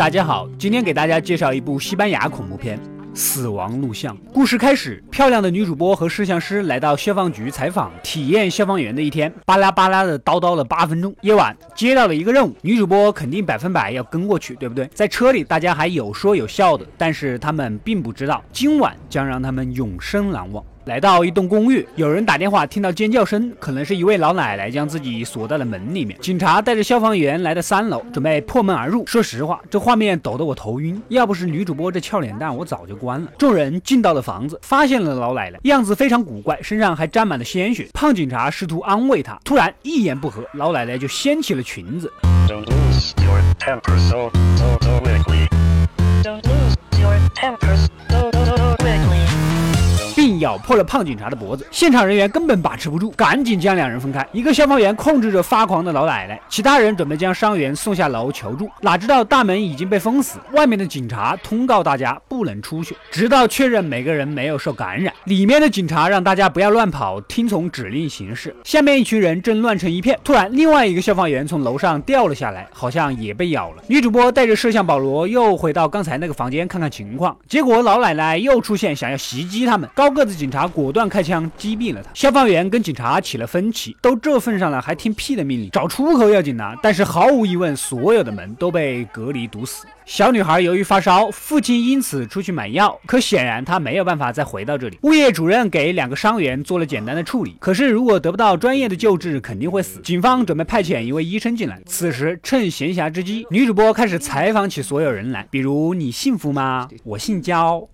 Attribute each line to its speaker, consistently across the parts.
Speaker 1: 大家好，今天给大家介绍一部西班牙恐怖片《死亡录像》。故事开始，漂亮的女主播和摄像师来到消防局采访，体验消防员的一天。巴拉巴拉的叨叨了八分钟。夜晚接到了一个任务，女主播肯定百分百要跟过去，对不对？在车里，大家还有说有笑的，但是他们并不知道，今晚将让他们永生难忘。来到一栋公寓，有人打电话，听到尖叫声，可能是一位老奶奶将自己锁在了门里面。警察带着消防员来到三楼，准备破门而入。说实话，这画面抖得我头晕。要不是女主播这俏脸蛋，我早就关了。众人进到了房子，发现了老奶奶，样子非常古怪，身上还沾满了鲜血。胖警察试图安慰她，突然一言不合，老奶奶就掀起了裙子。Don't lose your 并咬破了胖警察的脖子，现场人员根本把持不住，赶紧将两人分开。一个消防员控制着发狂的老奶奶，其他人准备将伤员送下楼求助。哪知道大门已经被封死，外面的警察通告大家不能出去，直到确认每个人没有受感染。里面的警察让大家不要乱跑，听从指令行事。下面一群人正乱成一片，突然另外一个消防员从楼上掉了下来，好像也被咬了。女主播带着摄像保罗又回到刚才那个房间看看情况，结果老奶奶又出现，想要袭击他们。高。个个子警察果断开枪击毙了他。消防员跟警察起了分歧，都这份上了还听屁的命令，找出口要紧呐！但是毫无疑问，所有的门都被隔离堵死。小女孩由于发烧，父亲因此出去买药，可显然他没有办法再回到这里。物业主任给两个伤员做了简单的处理，可是如果得不到专业的救治，肯定会死。警方准备派遣一位医生进来。此时趁闲暇之机，女主播开始采访起所有人来，比如你幸福吗？我姓焦。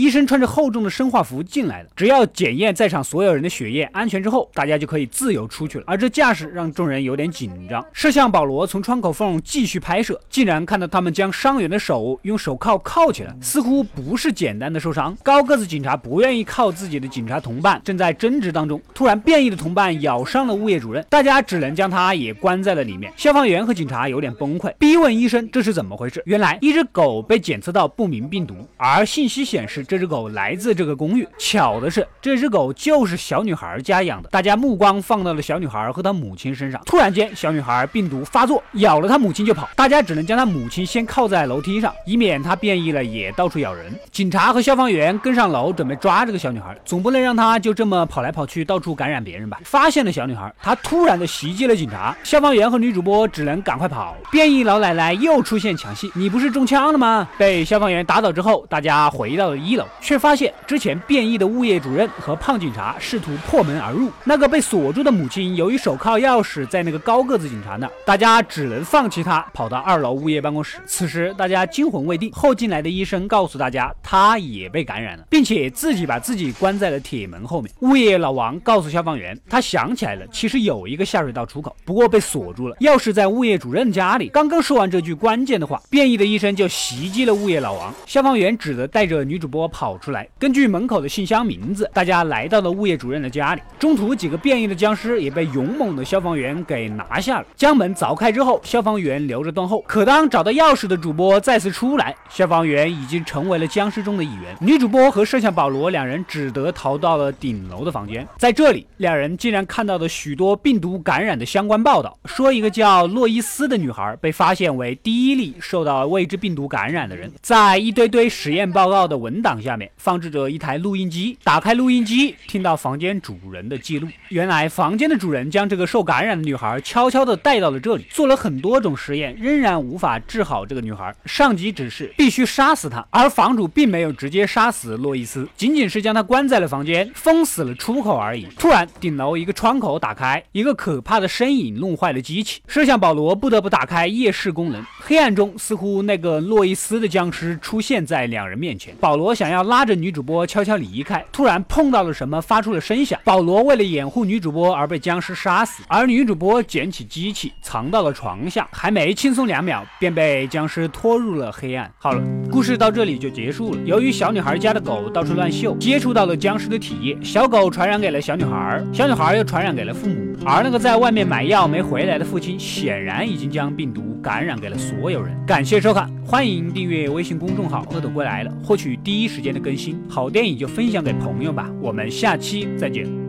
Speaker 1: 医生穿着厚重的生化服进来了，只要检验在场所有人的血液安全之后，大家就可以自由出去了。而这架势让众人有点紧张。摄像保罗从窗口缝继续拍摄，竟然看到他们将伤员的手用手铐铐起来，似乎不是简单的受伤。高个子警察不愿意靠自己的警察同伴，正在争执当中，突然变异的同伴咬伤了物业主任，大家只能将他也关在了里面。消防员和警察有点崩溃，逼问医生这是怎么回事。原来一只狗被检测到不明病毒，而信息显示。这只狗来自这个公寓。巧的是，这只狗就是小女孩家养的。大家目光放到了小女孩和她母亲身上。突然间，小女孩病毒发作，咬了她母亲就跑。大家只能将她母亲先靠在楼梯上，以免她变异了也到处咬人。警察和消防员跟上楼，准备抓这个小女孩。总不能让她就这么跑来跑去，到处感染别人吧？发现了小女孩，她突然的袭击了警察。消防员和女主播只能赶快跑。变异老奶奶又出现抢戏，你不是中枪了吗？被消防员打倒之后，大家回到了一楼。却发现之前变异的物业主任和胖警察试图破门而入。那个被锁住的母亲由于手铐钥匙在那个高个子警察那，大家只能放弃他，跑到二楼物业办公室。此时大家惊魂未定，后进来的医生告诉大家，他也被感染了，并且自己把自己关在了铁门后面。物业老王告诉消防员，他想起来了，其实有一个下水道出口，不过被锁住了，钥匙在物业主任家里。刚刚说完这句关键的话，变异的医生就袭击了物业老王。消防员只得带着女主播。我跑出来，根据门口的信箱名字，大家来到了物业主任的家里。中途几个变异的僵尸也被勇猛的消防员给拿下了。将门凿开之后，消防员留着断后。可当找到钥匙的主播再次出来，消防员已经成为了僵尸中的一员。女主播和摄像保罗两人只得逃到了顶楼的房间。在这里，两人竟然看到了许多病毒感染的相关报道，说一个叫洛伊斯的女孩被发现为第一例受到未知病毒感染的人。在一堆堆实验报告的文档。下面放置着一台录音机，打开录音机，听到房间主人的记录。原来房间的主人将这个受感染的女孩悄悄地带到了这里，做了很多种实验，仍然无法治好这个女孩。上级指示必须杀死她，而房主并没有直接杀死洛伊斯，仅仅是将她关在了房间，封死了出口而已。突然，顶楼一个窗口打开，一个可怕的身影弄坏了机器，摄像保罗不得不打开夜视功能。黑暗中，似乎那个洛伊斯的僵尸出现在两人面前。保罗想。要拉着女主播悄悄离开，突然碰到了什么，发出了声响。保罗为了掩护女主播而被僵尸杀死，而女主播捡起机器藏到了床下，还没轻松两秒，便被僵尸拖入了黑暗。好了，故事到这里就结束了。由于小女孩家的狗到处乱嗅，接触到了僵尸的体液，小狗传染给了小女孩，小女孩又传染给了父母，而那个在外面买药没回来的父亲，显然已经将病毒感染给了所有人。感谢收看，欢迎订阅微信公众号“恶斗归来了”，获取第一。时间的更新，好电影就分享给朋友吧，我们下期再见。